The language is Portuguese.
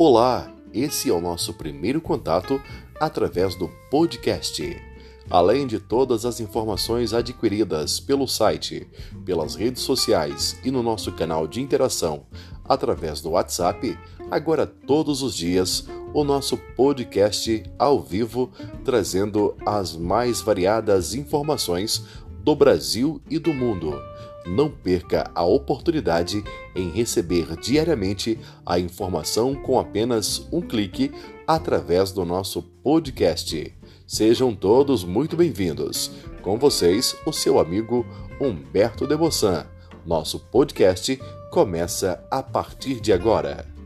Olá, esse é o nosso primeiro contato através do podcast. Além de todas as informações adquiridas pelo site, pelas redes sociais e no nosso canal de interação através do WhatsApp, agora todos os dias o nosso podcast ao vivo trazendo as mais variadas informações do Brasil e do mundo. Não perca a oportunidade em receber diariamente a informação com apenas um clique através do nosso podcast. Sejam todos muito bem-vindos. Com vocês, o seu amigo Humberto de Bossan. Nosso podcast começa a partir de agora.